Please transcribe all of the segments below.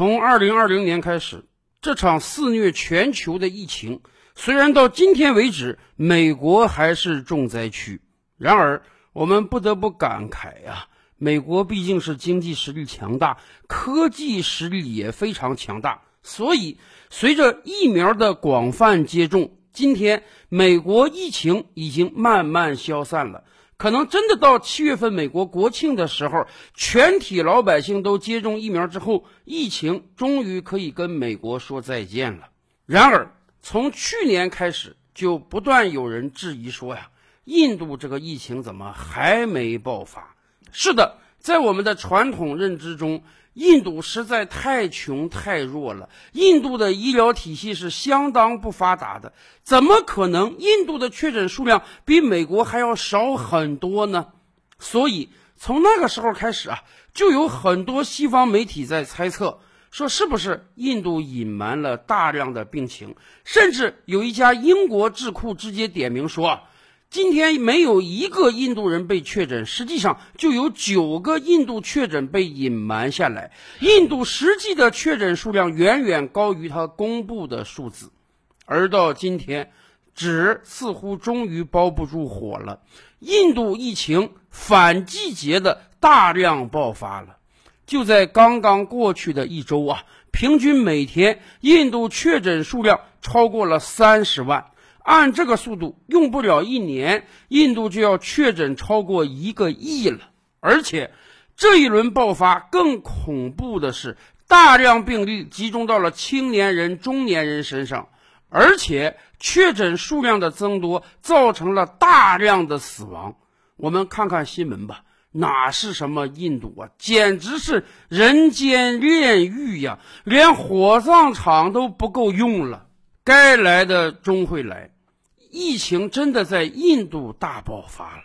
从二零二零年开始，这场肆虐全球的疫情，虽然到今天为止，美国还是重灾区，然而我们不得不感慨呀，美国毕竟是经济实力强大，科技实力也非常强大，所以随着疫苗的广泛接种，今天美国疫情已经慢慢消散了。可能真的到七月份美国国庆的时候，全体老百姓都接种疫苗之后，疫情终于可以跟美国说再见了。然而，从去年开始，就不断有人质疑说呀，印度这个疫情怎么还没爆发？是的，在我们的传统认知中。印度实在太穷太弱了，印度的医疗体系是相当不发达的，怎么可能印度的确诊数量比美国还要少很多呢？所以从那个时候开始啊，就有很多西方媒体在猜测，说是不是印度隐瞒了大量的病情，甚至有一家英国智库直接点名说。今天没有一个印度人被确诊，实际上就有九个印度确诊被隐瞒下来。印度实际的确诊数量远远高于他公布的数字，而到今天，纸似乎终于包不住火了。印度疫情反季节的大量爆发了，就在刚刚过去的一周啊，平均每天印度确诊数量超过了三十万。按这个速度，用不了一年，印度就要确诊超过一个亿了。而且，这一轮爆发更恐怖的是，大量病例集中到了青年人、中年人身上，而且确诊数量的增多造成了大量的死亡。我们看看新闻吧，哪是什么印度啊，简直是人间炼狱呀！连火葬场都不够用了。该来的终会来，疫情真的在印度大爆发了。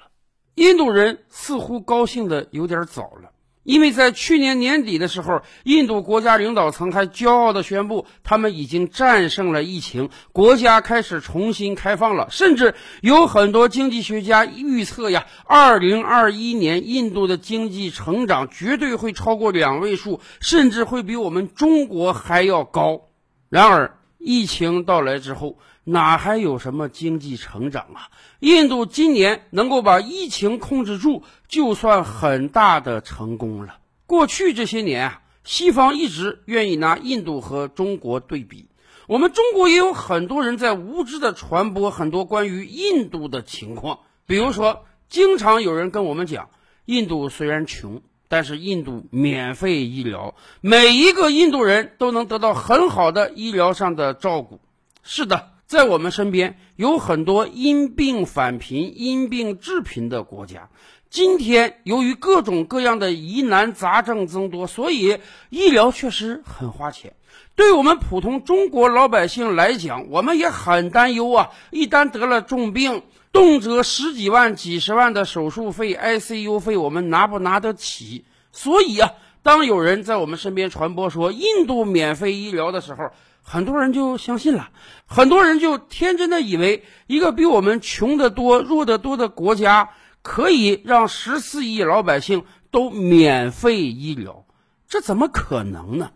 印度人似乎高兴的有点早了，因为在去年年底的时候，印度国家领导层还骄傲地宣布，他们已经战胜了疫情，国家开始重新开放了。甚至有很多经济学家预测呀，二零二一年印度的经济成长绝对会超过两位数，甚至会比我们中国还要高。然而，疫情到来之后，哪还有什么经济成长啊？印度今年能够把疫情控制住，就算很大的成功了。过去这些年啊，西方一直愿意拿印度和中国对比。我们中国也有很多人在无知的传播很多关于印度的情况，比如说，经常有人跟我们讲，印度虽然穷。但是印度免费医疗，每一个印度人都能得到很好的医疗上的照顾。是的，在我们身边有很多因病返贫、因病致贫的国家。今天由于各种各样的疑难杂症增多，所以医疗确实很花钱。对我们普通中国老百姓来讲，我们也很担忧啊！一旦得了重病，动辄十几万、几十万的手术费、ICU 费，我们拿不拿得起？所以啊，当有人在我们身边传播说印度免费医疗的时候，很多人就相信了，很多人就天真的以为一个比我们穷得多、弱得多的国家可以让十四亿老百姓都免费医疗，这怎么可能呢？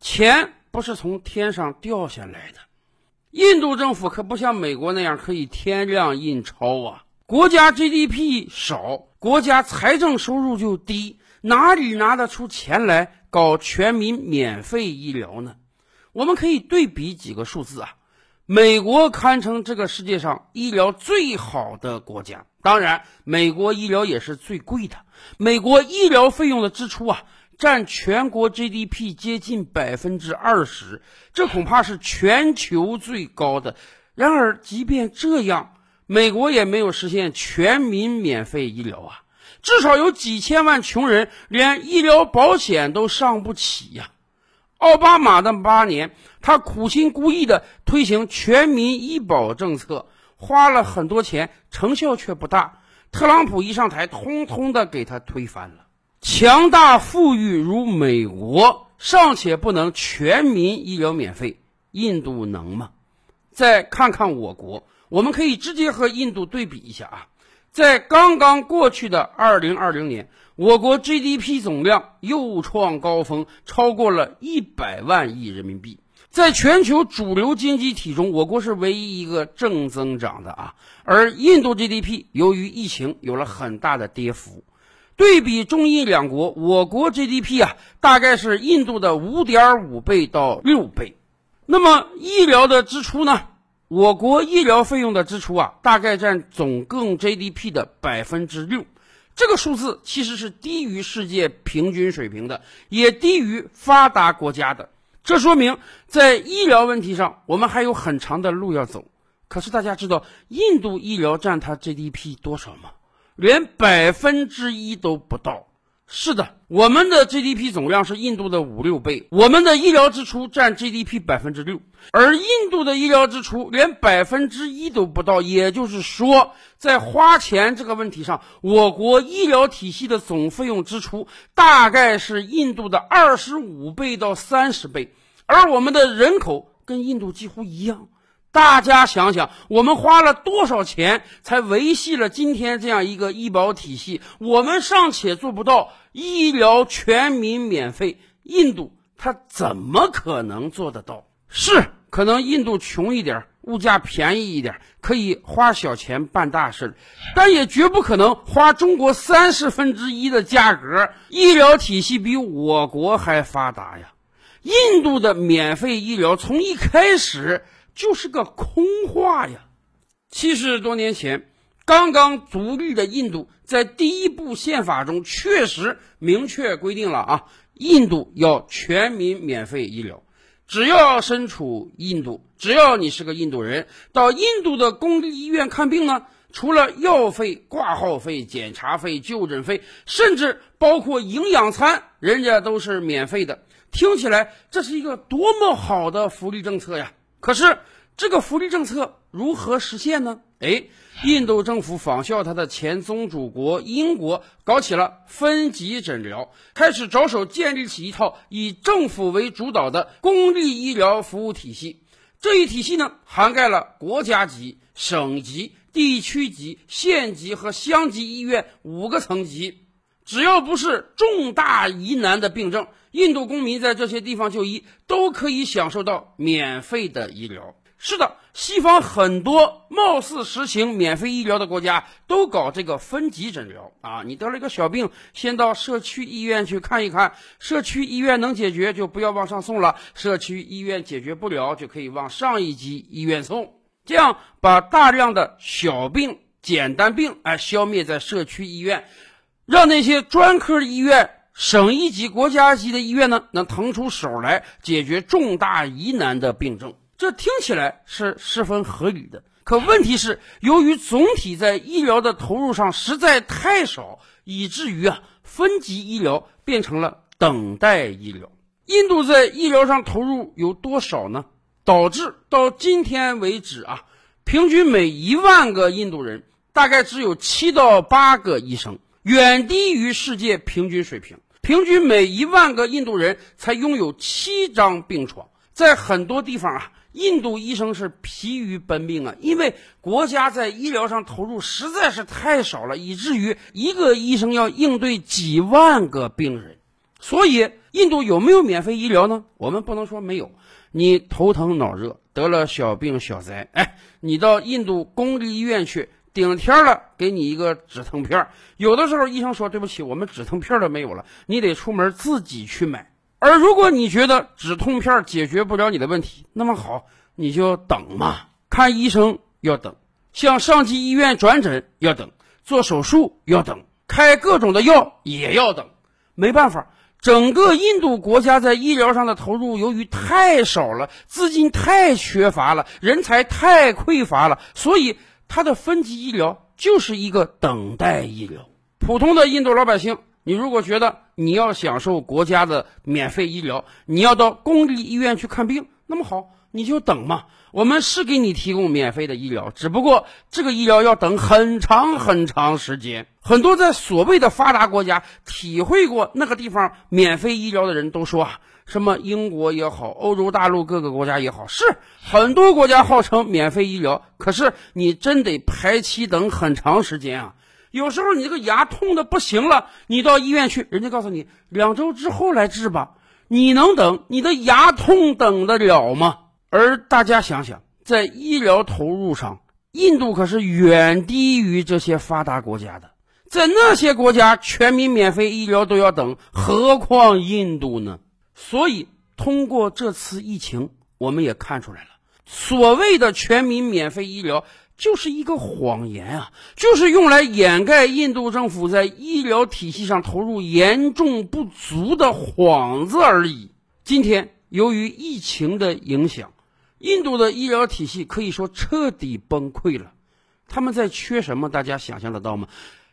钱。不是从天上掉下来的，印度政府可不像美国那样可以天量印钞啊！国家 GDP 少，国家财政收入就低，哪里拿得出钱来搞全民免费医疗呢？我们可以对比几个数字啊，美国堪称这个世界上医疗最好的国家，当然，美国医疗也是最贵的，美国医疗费用的支出啊。占全国 GDP 接近百分之二十，这恐怕是全球最高的。然而，即便这样，美国也没有实现全民免费医疗啊！至少有几千万穷人连医疗保险都上不起呀！奥巴马的八年，他苦心孤诣地推行全民医保政策，花了很多钱，成效却不大。特朗普一上台，通通的给他推翻了。强大富裕如美国尚且不能全民医疗免费，印度能吗？再看看我国，我们可以直接和印度对比一下啊。在刚刚过去的二零二零年，我国 GDP 总量又创高峰，超过了一百万亿人民币。在全球主流经济体中，我国是唯一一个正增长的啊。而印度 GDP 由于疫情有了很大的跌幅。对比中印两国，我国 GDP 啊，大概是印度的五点五倍到六倍。那么医疗的支出呢？我国医疗费用的支出啊，大概占总共 GDP 的百分之六。这个数字其实是低于世界平均水平的，也低于发达国家的。这说明在医疗问题上，我们还有很长的路要走。可是大家知道印度医疗占它 GDP 多少吗？连百分之一都不到。是的，我们的 GDP 总量是印度的五六倍，我们的医疗支出占 GDP 百分之六，而印度的医疗支出连百分之一都不到。也就是说，在花钱这个问题上，我国医疗体系的总费用支出大概是印度的二十五倍到三十倍，而我们的人口跟印度几乎一样。大家想想，我们花了多少钱才维系了今天这样一个医保体系？我们尚且做不到医疗全民免费，印度它怎么可能做得到？是可能印度穷一点，物价便宜一点，可以花小钱办大事，但也绝不可能花中国三十分之一的价格，医疗体系比我国还发达呀！印度的免费医疗从一开始。就是个空话呀！七十多年前，刚刚独立的印度在第一部宪法中确实明确规定了啊，印度要全民免费医疗。只要身处印度，只要你是个印度人，到印度的公立医院看病呢，除了药费、挂号费、检查费、就诊费，甚至包括营养餐，人家都是免费的。听起来这是一个多么好的福利政策呀！可是，这个福利政策如何实现呢？哎，印度政府仿效它的前宗主国英国，搞起了分级诊疗，开始着手建立起一套以政府为主导的公立医疗服务体系。这一体系呢，涵盖了国家级、省级、地区级、县级和乡级医院五个层级。只要不是重大疑难的病症，印度公民在这些地方就医都可以享受到免费的医疗。是的，西方很多貌似实行免费医疗的国家都搞这个分级诊疗啊。你得了一个小病，先到社区医院去看一看，社区医院能解决就不要往上送了，社区医院解决不了就可以往上一级医院送，这样把大量的小病、简单病哎消灭在社区医院。让那些专科医院、省一级、国家级的医院呢，能腾出手来解决重大疑难的病症，这听起来是十分合理的。可问题是，由于总体在医疗的投入上实在太少，以至于啊，分级医疗变成了等待医疗。印度在医疗上投入有多少呢？导致到今天为止啊，平均每一万个印度人大概只有七到八个医生。远低于世界平均水平，平均每一万个印度人才拥有七张病床。在很多地方啊，印度医生是疲于奔命啊，因为国家在医疗上投入实在是太少了，以至于一个医生要应对几万个病人。所以，印度有没有免费医疗呢？我们不能说没有。你头疼脑热得了小病小灾，哎，你到印度公立医院去。顶天了，给你一个止疼片有的时候医生说：“对不起，我们止疼片都没有了，你得出门自己去买。”而如果你觉得止痛片解决不了你的问题，那么好，你就等嘛。看医生要等，向上级医院转诊要等，做手术要等，开各种的药也要等。没办法，整个印度国家在医疗上的投入由于太少了，资金太缺乏了，人才太匮乏了，所以。它的分级医疗就是一个等待医疗。普通的印度老百姓，你如果觉得你要享受国家的免费医疗，你要到公立医院去看病，那么好，你就等嘛。我们是给你提供免费的医疗，只不过这个医疗要等很长很长时间。很多在所谓的发达国家体会过那个地方免费医疗的人都说啊。什么英国也好，欧洲大陆各个国家也好，是很多国家号称免费医疗，可是你真得排期等很长时间啊！有时候你这个牙痛的不行了，你到医院去，人家告诉你两周之后来治吧。你能等？你的牙痛等得了吗？而大家想想，在医疗投入上，印度可是远低于这些发达国家的。在那些国家，全民免费医疗都要等，何况印度呢？所以，通过这次疫情，我们也看出来了，所谓的全民免费医疗。就是一个谎言啊！就是用来掩盖印度政府在医疗体系上投入严重不足的幌子而已。今天，由于疫情的影响，印度的医疗体系可以说彻底崩溃了。他们在缺什么？大家想象得到吗？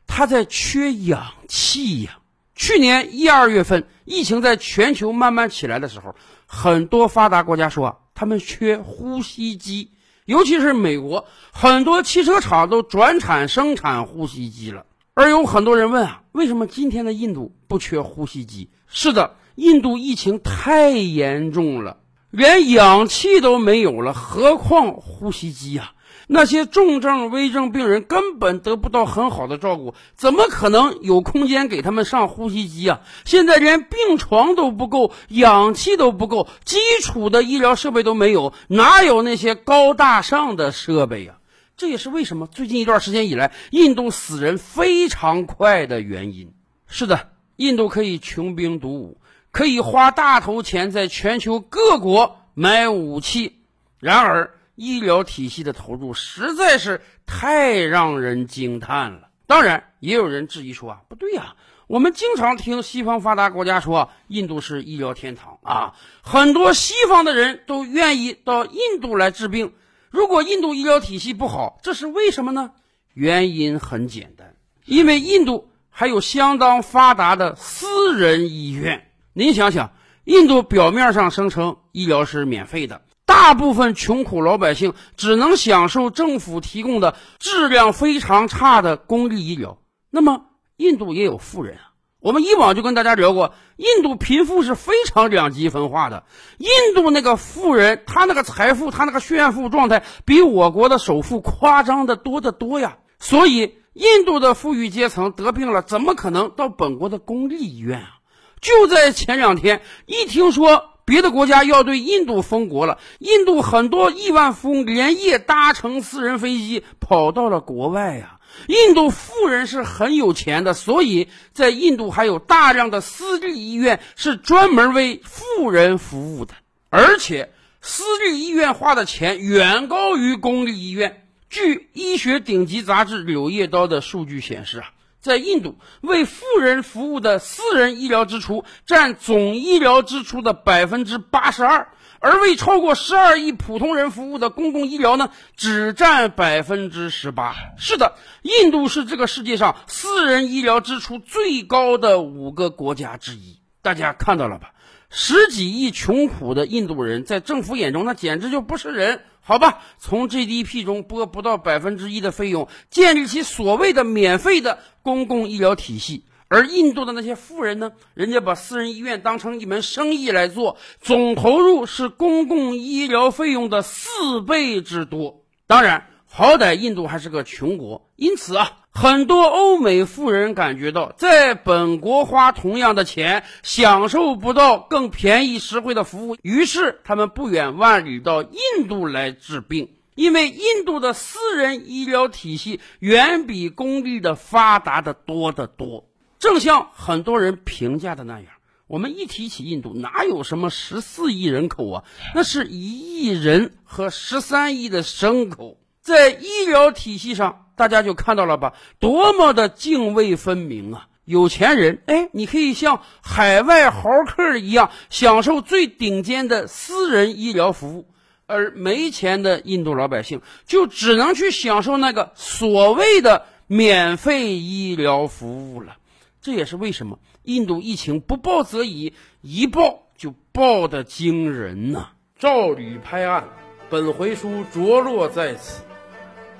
他在缺氧气呀！去年一二月份，疫情在全球慢慢起来的时候，很多发达国家说他们缺呼吸机。尤其是美国，很多汽车厂都转产生产呼吸机了。而有很多人问啊，为什么今天的印度不缺呼吸机？是的，印度疫情太严重了，连氧气都没有了，何况呼吸机呀？那些重症、危症病人根本得不到很好的照顾，怎么可能有空间给他们上呼吸机啊？现在连病床都不够，氧气都不够，基础的医疗设备都没有，哪有那些高大上的设备呀？这也是为什么最近一段时间以来，印度死人非常快的原因。是的，印度可以穷兵黩武，可以花大头钱在全球各国买武器，然而。医疗体系的投入实在是太让人惊叹了。当然，也有人质疑说啊，不对呀，我们经常听西方发达国家说印度是医疗天堂啊，很多西方的人都愿意到印度来治病。如果印度医疗体系不好，这是为什么呢？原因很简单，因为印度还有相当发达的私人医院。您想想，印度表面上声称医疗是免费的。大部分穷苦老百姓只能享受政府提供的质量非常差的公立医疗。那么，印度也有富人啊。我们以往就跟大家聊过，印度贫富是非常两极分化的。印度那个富人，他那个财富，他那个炫富状态，比我国的首富夸张的多得多呀。所以，印度的富裕阶层得病了，怎么可能到本国的公立医院啊？就在前两天，一听说。别的国家要对印度封国了，印度很多亿万富翁连夜搭乘私人飞机跑到了国外呀。印度富人是很有钱的，所以在印度还有大量的私立医院是专门为富人服务的，而且私立医院花的钱远高于公立医院。据医学顶级杂志《柳叶刀》的数据显示啊。在印度，为富人服务的私人医疗支出占总医疗支出的百分之八十二，而为超过十二亿普通人服务的公共医疗呢，只占百分之十八。是的，印度是这个世界上私人医疗支出最高的五个国家之一。大家看到了吧？十几亿穷苦的印度人，在政府眼中，那简直就不是人。好吧，从 GDP 中拨不到百分之一的费用，建立起所谓的免费的公共医疗体系。而印度的那些富人呢？人家把私人医院当成一门生意来做，总投入是公共医疗费用的四倍之多。当然，好歹印度还是个穷国，因此啊。很多欧美富人感觉到，在本国花同样的钱，享受不到更便宜实惠的服务，于是他们不远万里到印度来治病，因为印度的私人医疗体系远比公立的发达的多得多。正像很多人评价的那样，我们一提起印度，哪有什么十四亿人口啊？那是一亿人和十三亿的牲口，在医疗体系上。大家就看到了吧，多么的泾渭分明啊！有钱人，哎，你可以像海外豪客一样享受最顶尖的私人医疗服务，而没钱的印度老百姓就只能去享受那个所谓的免费医疗服务了。这也是为什么印度疫情不报则已，一报就报的惊人呐！照吕拍案，本回书着落在此。